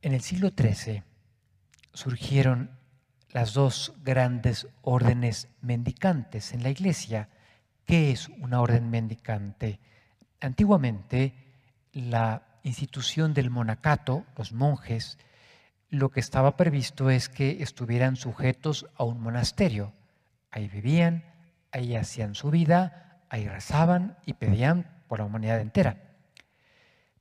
En el siglo XIII surgieron las dos grandes órdenes mendicantes en la iglesia. ¿Qué es una orden mendicante? Antiguamente, la institución del monacato, los monjes, lo que estaba previsto es que estuvieran sujetos a un monasterio. Ahí vivían, ahí hacían su vida, ahí rezaban y pedían por la humanidad entera.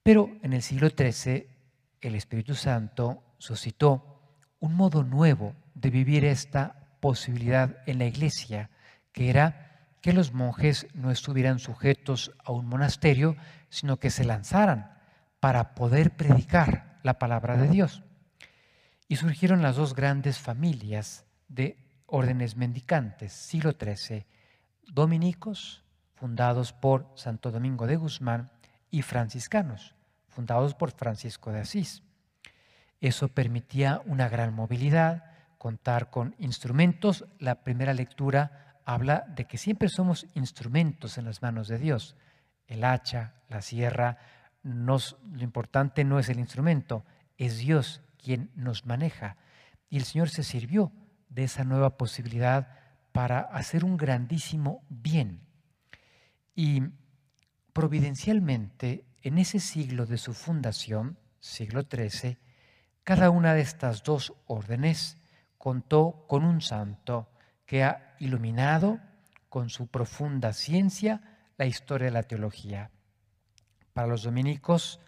Pero en el siglo XIII el Espíritu Santo suscitó un modo nuevo de vivir esta posibilidad en la iglesia, que era que los monjes no estuvieran sujetos a un monasterio, sino que se lanzaran para poder predicar la palabra de Dios. Y surgieron las dos grandes familias de órdenes mendicantes, siglo XIII, dominicos, fundados por Santo Domingo de Guzmán, y franciscanos, fundados por Francisco de Asís. Eso permitía una gran movilidad, contar con instrumentos. La primera lectura habla de que siempre somos instrumentos en las manos de Dios. El hacha, la sierra, lo importante no es el instrumento, es Dios quien nos maneja. Y el Señor se sirvió de esa nueva posibilidad para hacer un grandísimo bien. Y providencialmente, en ese siglo de su fundación, siglo XIII, cada una de estas dos órdenes contó con un santo que ha iluminado con su profunda ciencia la historia de la teología. Para los dominicos,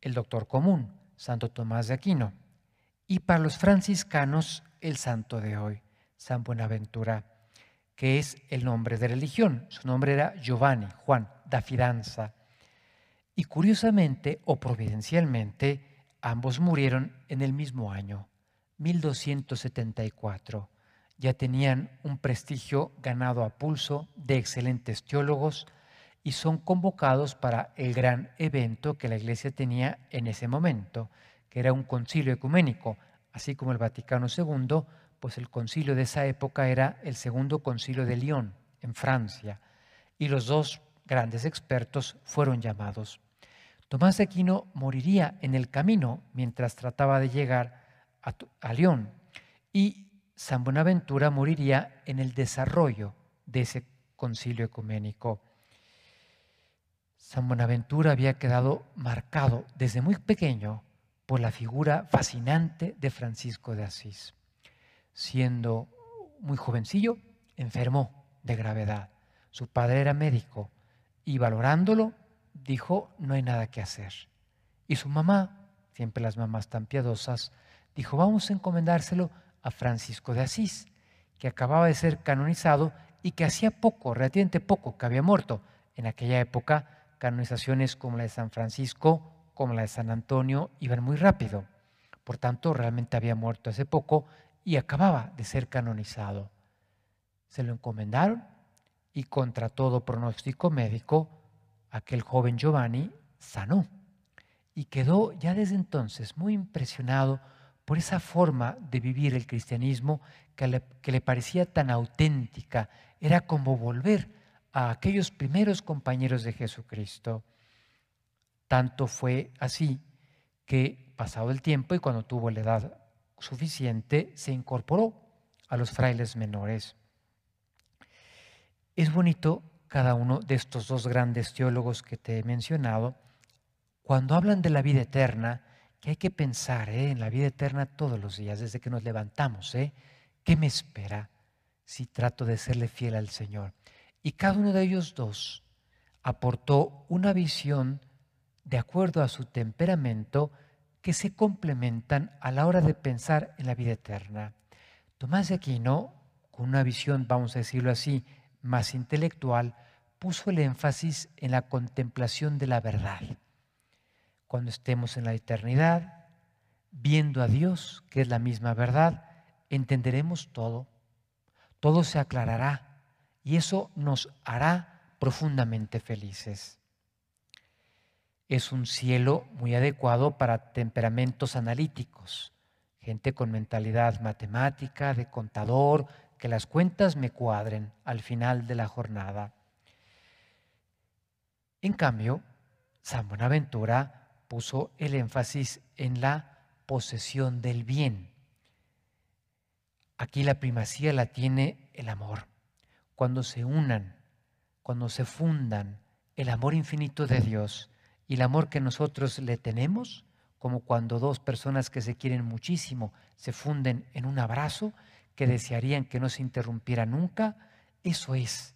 el doctor común, Santo Tomás de Aquino, y para los franciscanos, el santo de hoy, San Buenaventura, que es el nombre de religión. Su nombre era Giovanni, Juan, da Fidanza. Y curiosamente o providencialmente, ambos murieron en el mismo año, 1274. Ya tenían un prestigio ganado a pulso de excelentes teólogos y son convocados para el gran evento que la Iglesia tenía en ese momento, que era un concilio ecuménico, así como el Vaticano II, pues el concilio de esa época era el segundo concilio de Lyon, en Francia, y los dos grandes expertos fueron llamados. Tomás Aquino moriría en el camino mientras trataba de llegar a, León. Y San Buenaventura moriría en el desarrollo de ese concilio ecuménico. San Buenaventura había quedado marcado desde muy pequeño por la figura fascinante de Francisco de Asís. Siendo muy jovencillo, enfermó de gravedad. Su padre era médico y valorándolo, dijo, no hay nada que hacer. Y su mamá, siempre las mamás tan piadosas, dijo, vamos a encomendárselo a Francisco de Asís, que acababa de ser canonizado y que hacía poco, relativamente poco, que había muerto. En aquella época, canonizaciones como la de San Francisco, como la de San Antonio, iban muy rápido. Por tanto, realmente había muerto hace poco y acababa de ser canonizado. Se lo encomendaron y contra todo pronóstico médico, aquel joven Giovanni sanó y quedó ya desde entonces muy impresionado por esa forma de vivir el cristianismo que le, parecía tan auténtica. Era como volver a aquellos primeros compañeros de Jesucristo. Tanto fue así que pasado el tiempo y cuando tuvo la edad suficiente, se incorporó a los frailes menores. Es bonito cada uno de estos dos grandes teólogos que te he mencionado, cuando hablan de la vida eterna, que hay que pensar ¿eh? en la vida eterna todos los días, desde que nos levantamos. ¿eh? ¿Qué me espera si trato de serle fiel al Señor? Y cada uno de ellos dos aportó una visión de acuerdo a su temperamento que se complementan a la hora de pensar en la vida eterna. Tomás de Aquino, con una visión, vamos a decirlo así, más intelectual, puso el énfasis en la contemplación de la verdad. Cuando estemos en la eternidad, viendo a Dios, que es la misma verdad, entenderemos todo, todo se aclarará y eso nos hará profundamente felices. Es un cielo muy adecuado para temperamentos analíticos, gente con mentalidad matemática, de contador, que las cuentas me cuadren al final de la jornada. En cambio, San Buenaventura puso el énfasis en la posesión del bien. Aquí la primacía la tiene el amor. Cuando se unan, cuando se fundan el amor infinito de Dios y el amor que nosotros le tenemos, como cuando dos personas que se quieren muchísimo se funden en un abrazo que desearían que no se interrumpiera nunca, eso es,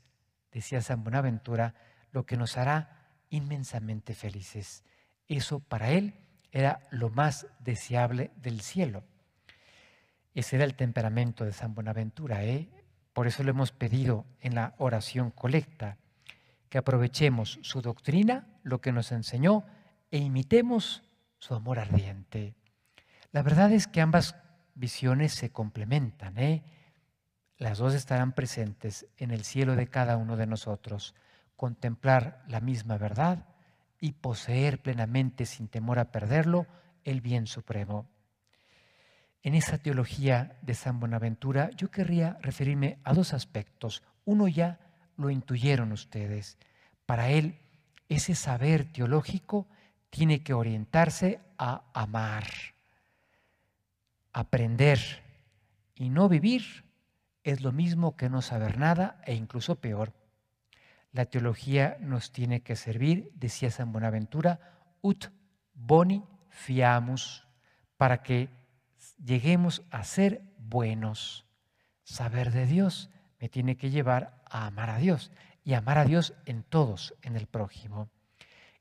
decía San Buenaventura, lo que nos hará inmensamente felices. Eso para él era lo más deseable del cielo. Ese era el temperamento de San Buenaventura. ¿eh? Por eso le hemos pedido en la oración colecta que aprovechemos su doctrina, lo que nos enseñó, e imitemos su amor ardiente. La verdad es que ambas visiones se complementan. ¿eh? Las dos estarán presentes en el cielo de cada uno de nosotros. Contemplar la misma verdad y poseer plenamente, sin temor a perderlo, el bien supremo. En esa teología de San Buenaventura yo querría referirme a dos aspectos. Uno ya lo intuyeron ustedes. Para él, ese saber teológico tiene que orientarse a amar, aprender y no vivir es lo mismo que no saber nada e incluso peor. La teología nos tiene que servir, decía San Buenaventura, ut boni fiamus, para que lleguemos a ser buenos. Saber de Dios me tiene que llevar a amar a Dios y amar a Dios en todos, en el prójimo.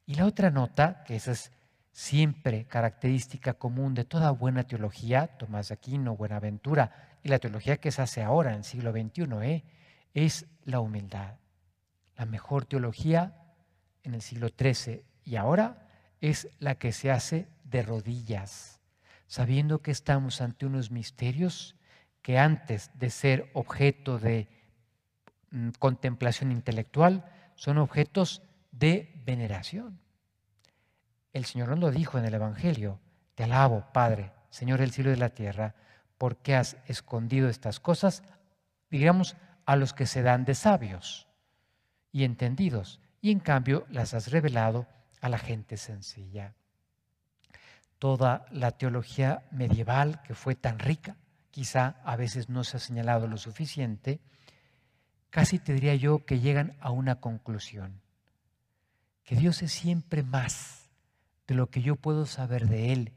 Y la otra nota, que esa es siempre característica común de toda buena teología, Tomás Aquino, Buenaventura, y la teología que se hace ahora en el siglo XXI, ¿eh? es la humildad. La mejor teología en el siglo XIII y ahora es la que se hace de rodillas, sabiendo que estamos ante unos misterios que antes de ser objeto de mm, contemplación intelectual, son objetos de veneración. El Señor nos lo dijo en el Evangelio, te alabo, Padre, Señor del cielo y de la tierra, porque has escondido estas cosas, digamos, a los que se dan de sabios y entendidos, y en cambio las has revelado a la gente sencilla. Toda la teología medieval, que fue tan rica, quizá a veces no se ha señalado lo suficiente, casi te diría yo que llegan a una conclusión, que Dios es siempre más de lo que yo puedo saber de Él,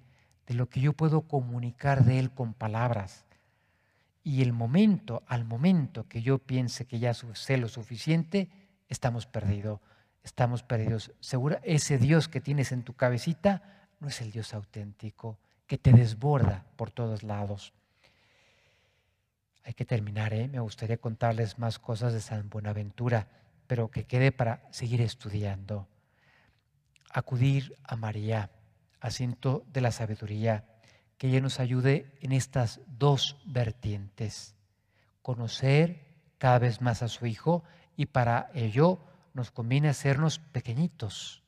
de lo que yo puedo comunicar de Él con palabras. Y el momento, al momento que yo piense que ya sé lo suficiente, estamos perdidos, estamos perdidos. Segura, ese Dios que tienes en tu cabecita no es el Dios auténtico, que te desborda por todos lados. Hay que terminar, ¿eh? me gustaría contarles más cosas de San Buenaventura, pero que quede para seguir estudiando. Acudir a María, asiento de la sabiduría, que ella nos ayude en estas dos vertientes. Conocer cada vez más a su Hijo y para ello nos conviene hacernos pequeñitos,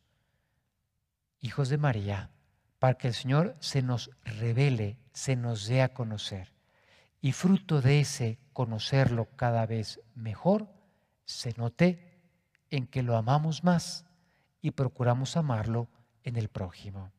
hijos de María, para que el Señor se nos revele, se nos dé a conocer. Y fruto de ese conocerlo cada vez mejor, se note en que lo amamos más y procuramos amarlo en el prójimo.